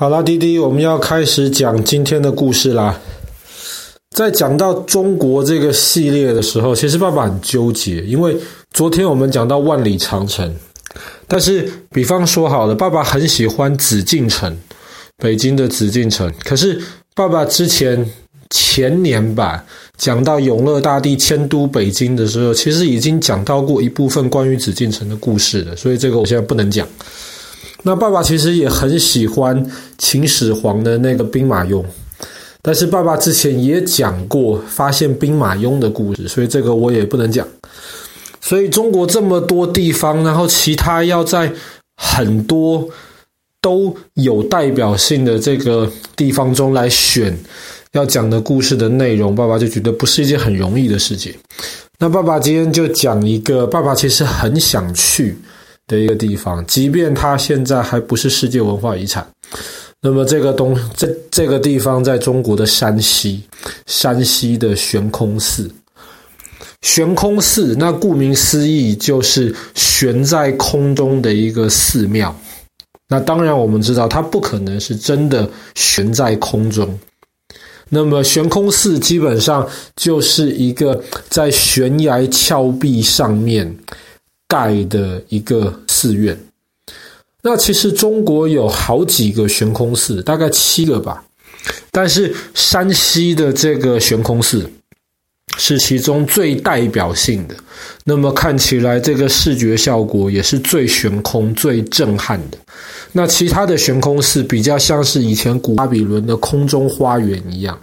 好啦，弟弟，我们要开始讲今天的故事啦。在讲到中国这个系列的时候，其实爸爸很纠结，因为昨天我们讲到万里长城，但是比方说好了，爸爸很喜欢紫禁城，北京的紫禁城。可是爸爸之前前年吧，讲到永乐大帝迁都北京的时候，其实已经讲到过一部分关于紫禁城的故事了，所以这个我现在不能讲。那爸爸其实也很喜欢秦始皇的那个兵马俑，但是爸爸之前也讲过发现兵马俑的故事，所以这个我也不能讲。所以中国这么多地方，然后其他要在很多都有代表性的这个地方中来选要讲的故事的内容，爸爸就觉得不是一件很容易的事情。那爸爸今天就讲一个，爸爸其实很想去。的一个地方，即便它现在还不是世界文化遗产，那么这个东这这个地方在中国的山西，山西的悬空寺，悬空寺，那顾名思义就是悬在空中的一个寺庙。那当然我们知道，它不可能是真的悬在空中。那么悬空寺基本上就是一个在悬崖峭壁上面。盖的一个寺院，那其实中国有好几个悬空寺，大概七个吧。但是山西的这个悬空寺是其中最代表性的，那么看起来这个视觉效果也是最悬空、最震撼的。那其他的悬空寺比较像是以前古巴比伦的空中花园一样。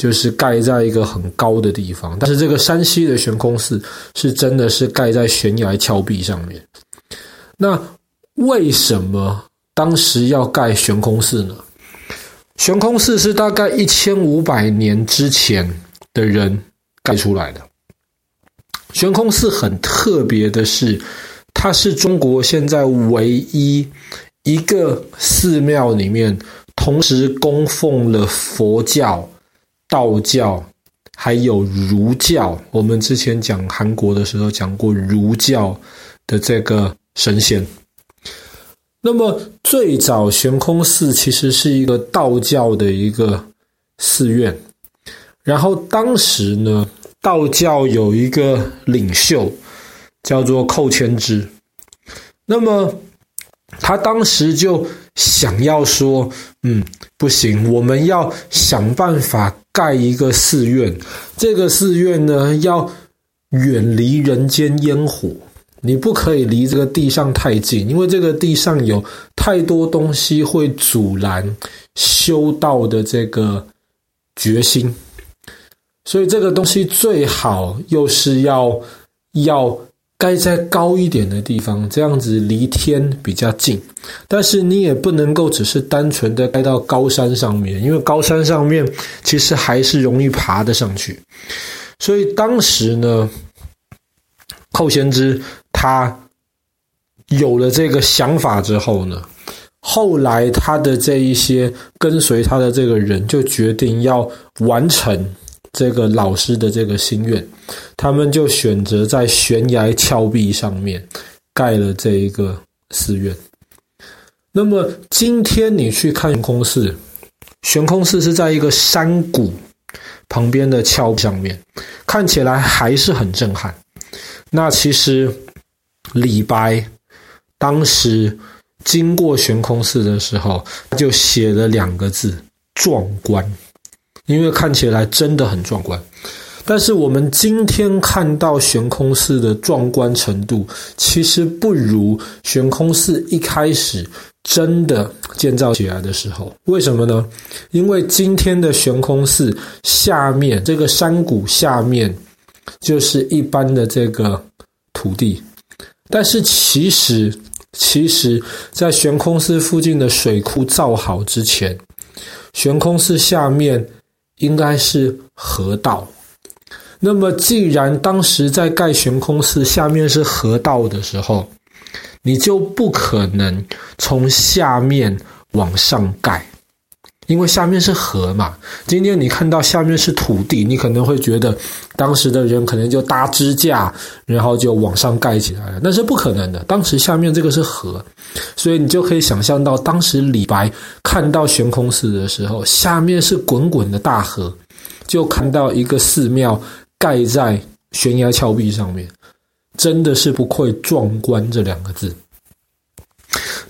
就是盖在一个很高的地方，但是这个山西的悬空寺是真的是盖在悬崖峭壁上面。那为什么当时要盖悬空寺呢？悬空寺是大概一千五百年之前的人盖出来的。悬空寺很特别的是，它是中国现在唯一一个寺庙里面同时供奉了佛教。道教还有儒教，我们之前讲韩国的时候讲过儒教的这个神仙。那么最早悬空寺其实是一个道教的一个寺院，然后当时呢，道教有一个领袖叫做寇谦之，那么他当时就想要说，嗯，不行，我们要想办法。盖一个寺院，这个寺院呢，要远离人间烟火，你不可以离这个地上太近，因为这个地上有太多东西会阻拦修道的这个决心，所以这个东西最好又是要要。盖在高一点的地方，这样子离天比较近。但是你也不能够只是单纯的盖到高山上面，因为高山上面其实还是容易爬得上去。所以当时呢，寇谦之他有了这个想法之后呢，后来他的这一些跟随他的这个人就决定要完成。这个老师的这个心愿，他们就选择在悬崖峭壁上面盖了这一个寺院。那么今天你去看悬空寺，悬空寺是在一个山谷旁边的峭壁上面，看起来还是很震撼。那其实李白当时经过悬空寺的时候，就写了两个字：壮观。因为看起来真的很壮观，但是我们今天看到悬空寺的壮观程度，其实不如悬空寺一开始真的建造起来的时候。为什么呢？因为今天的悬空寺下面这个山谷下面就是一般的这个土地，但是其实其实在悬空寺附近的水库造好之前，悬空寺下面。应该是河道。那么，既然当时在盖悬空寺下面是河道的时候，你就不可能从下面往上盖，因为下面是河嘛。今天你看到下面是土地，你可能会觉得当时的人可能就搭支架，然后就往上盖起来了。那是不可能的，当时下面这个是河，所以你就可以想象到，当时李白看到悬空寺的时候，下面是滚滚的大河，就看到一个寺庙盖在悬崖峭壁上面，真的是不愧“壮观”这两个字。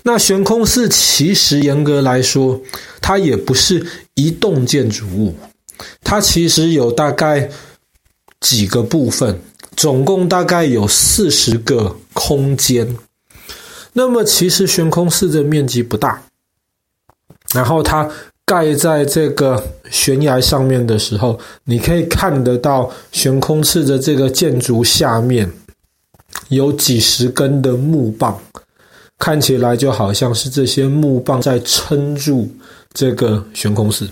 那悬空寺其实严格来说，它也不是一栋建筑物，它其实有大概几个部分，总共大概有四十个空间。那么其实悬空寺的面积不大，然后它盖在这个悬崖上面的时候，你可以看得到悬空寺的这个建筑下面有几十根的木棒。看起来就好像是这些木棒在撑住这个悬空寺。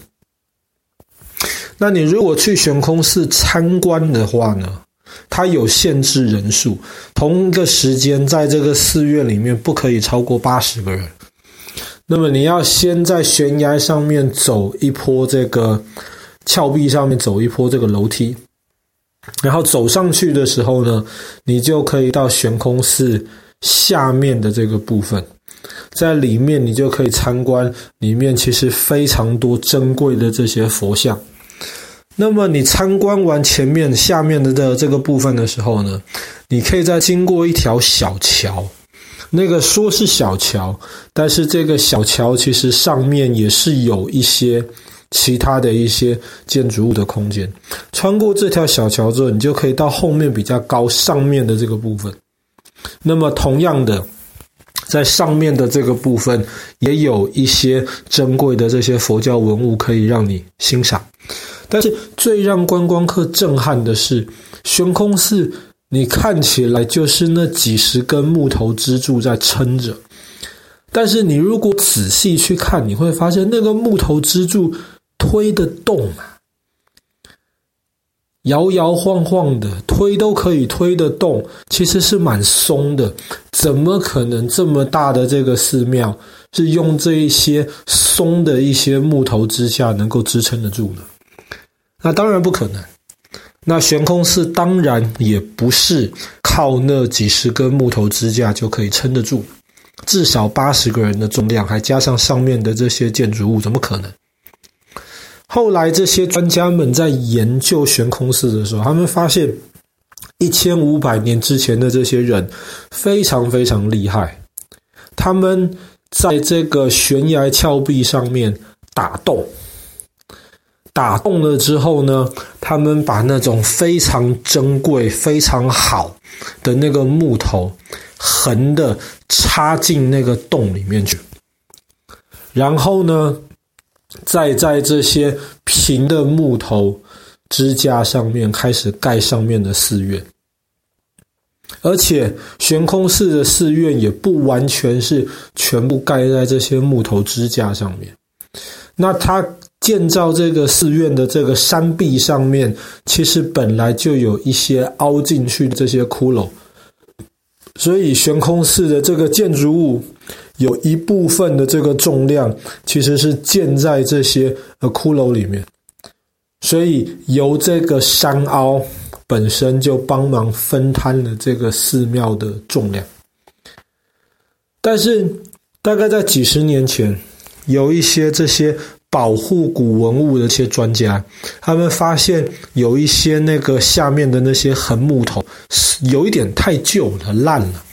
那你如果去悬空寺参观的话呢，它有限制人数，同一个时间在这个寺院里面不可以超过八十个人。那么你要先在悬崖上面走一波这个峭壁上面走一波这个楼梯，然后走上去的时候呢，你就可以到悬空寺。下面的这个部分，在里面你就可以参观，里面其实非常多珍贵的这些佛像。那么你参观完前面、下面的这这个部分的时候呢，你可以再经过一条小桥。那个说是小桥，但是这个小桥其实上面也是有一些其他的一些建筑物的空间。穿过这条小桥之后，你就可以到后面比较高上面的这个部分。那么，同样的，在上面的这个部分也有一些珍贵的这些佛教文物可以让你欣赏。但是，最让观光客震撼的是，悬空寺，你看起来就是那几十根木头支柱在撑着，但是你如果仔细去看，你会发现那个木头支柱推得动啊。摇摇晃晃的，推都可以推得动，其实是蛮松的。怎么可能这么大的这个寺庙是用这一些松的一些木头支架能够支撑得住呢？那当然不可能。那悬空寺当然也不是靠那几十根木头支架就可以撑得住，至少八十个人的重量，还加上上面的这些建筑物，怎么可能？后来，这些专家们在研究悬空寺的时候，他们发现一千五百年之前的这些人非常非常厉害。他们在这个悬崖峭壁上面打洞，打洞了之后呢，他们把那种非常珍贵、非常好的那个木头横的插进那个洞里面去，然后呢，再在这些平的木头支架上面开始盖上面的寺院，而且悬空寺的寺院也不完全是全部盖在这些木头支架上面。那它建造这个寺院的这个山壁上面，其实本来就有一些凹进去的这些窟窿，所以悬空寺的这个建筑物。有一部分的这个重量其实是建在这些呃骷髅里面，所以由这个山凹本身就帮忙分摊了这个寺庙的重量。但是大概在几十年前，有一些这些保护古文物的一些专家，他们发现有一些那个下面的那些横木头是有一点太旧了、烂了，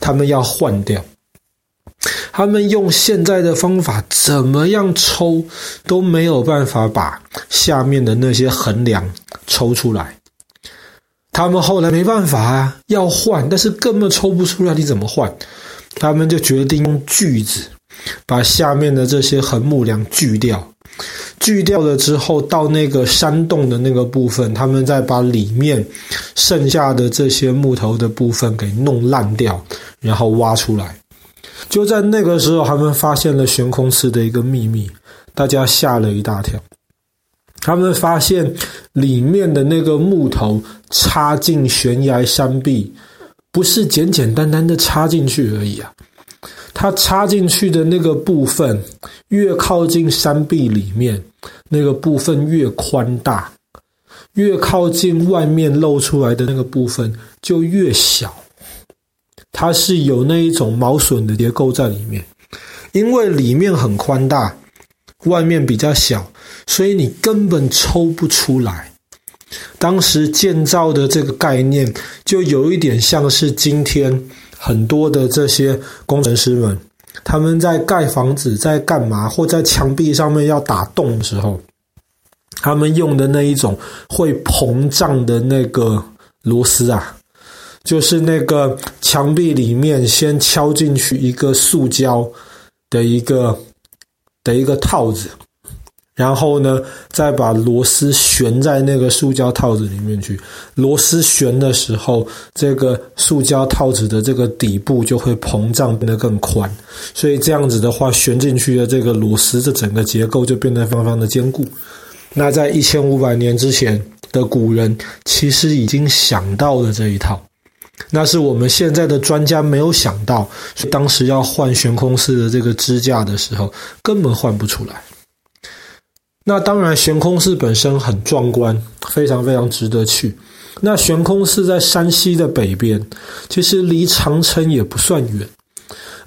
他们要换掉。他们用现在的方法，怎么样抽都没有办法把下面的那些横梁抽出来。他们后来没办法啊，要换，但是根本抽不出来，你怎么换？他们就决定用锯子把下面的这些横木梁锯掉。锯掉了之后，到那个山洞的那个部分，他们再把里面剩下的这些木头的部分给弄烂掉，然后挖出来。就在那个时候，他们发现了悬空寺的一个秘密，大家吓了一大跳。他们发现里面的那个木头插进悬崖山壁，不是简简单单的插进去而已啊，它插进去的那个部分越靠近山壁里面，那个部分越宽大；越靠近外面露出来的那个部分就越小。它是有那一种毛榫的结构在里面，因为里面很宽大，外面比较小，所以你根本抽不出来。当时建造的这个概念，就有一点像是今天很多的这些工程师们，他们在盖房子、在干嘛，或在墙壁上面要打洞的时候，他们用的那一种会膨胀的那个螺丝啊，就是那个墙壁里面先敲进去一个塑胶的一个的一个套子。然后呢，再把螺丝悬在那个塑胶套子里面去。螺丝悬的时候，这个塑胶套子的这个底部就会膨胀，变得更宽。所以这样子的话，悬进去的这个螺丝，这整个结构就变得非常的坚固。那在一千五百年之前的古人，其实已经想到了这一套，那是我们现在的专家没有想到。所以当时要换悬空寺的这个支架的时候，根本换不出来。那当然，悬空寺本身很壮观，非常非常值得去。那悬空寺在山西的北边，其实离长城也不算远。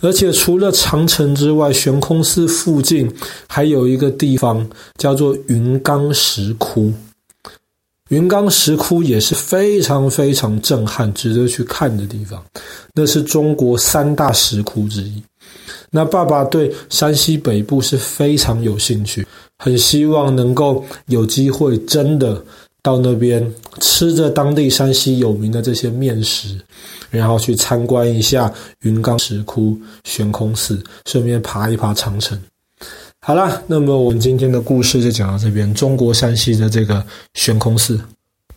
而且除了长城之外，悬空寺附近还有一个地方叫做云冈石窟。云冈石窟也是非常非常震撼、值得去看的地方。那是中国三大石窟之一。那爸爸对山西北部是非常有兴趣。很希望能够有机会真的到那边吃着当地山西有名的这些面食，然后去参观一下云冈石窟、悬空寺，顺便爬一爬长城。好啦，那么我们今天的故事就讲到这边，中国山西的这个悬空寺。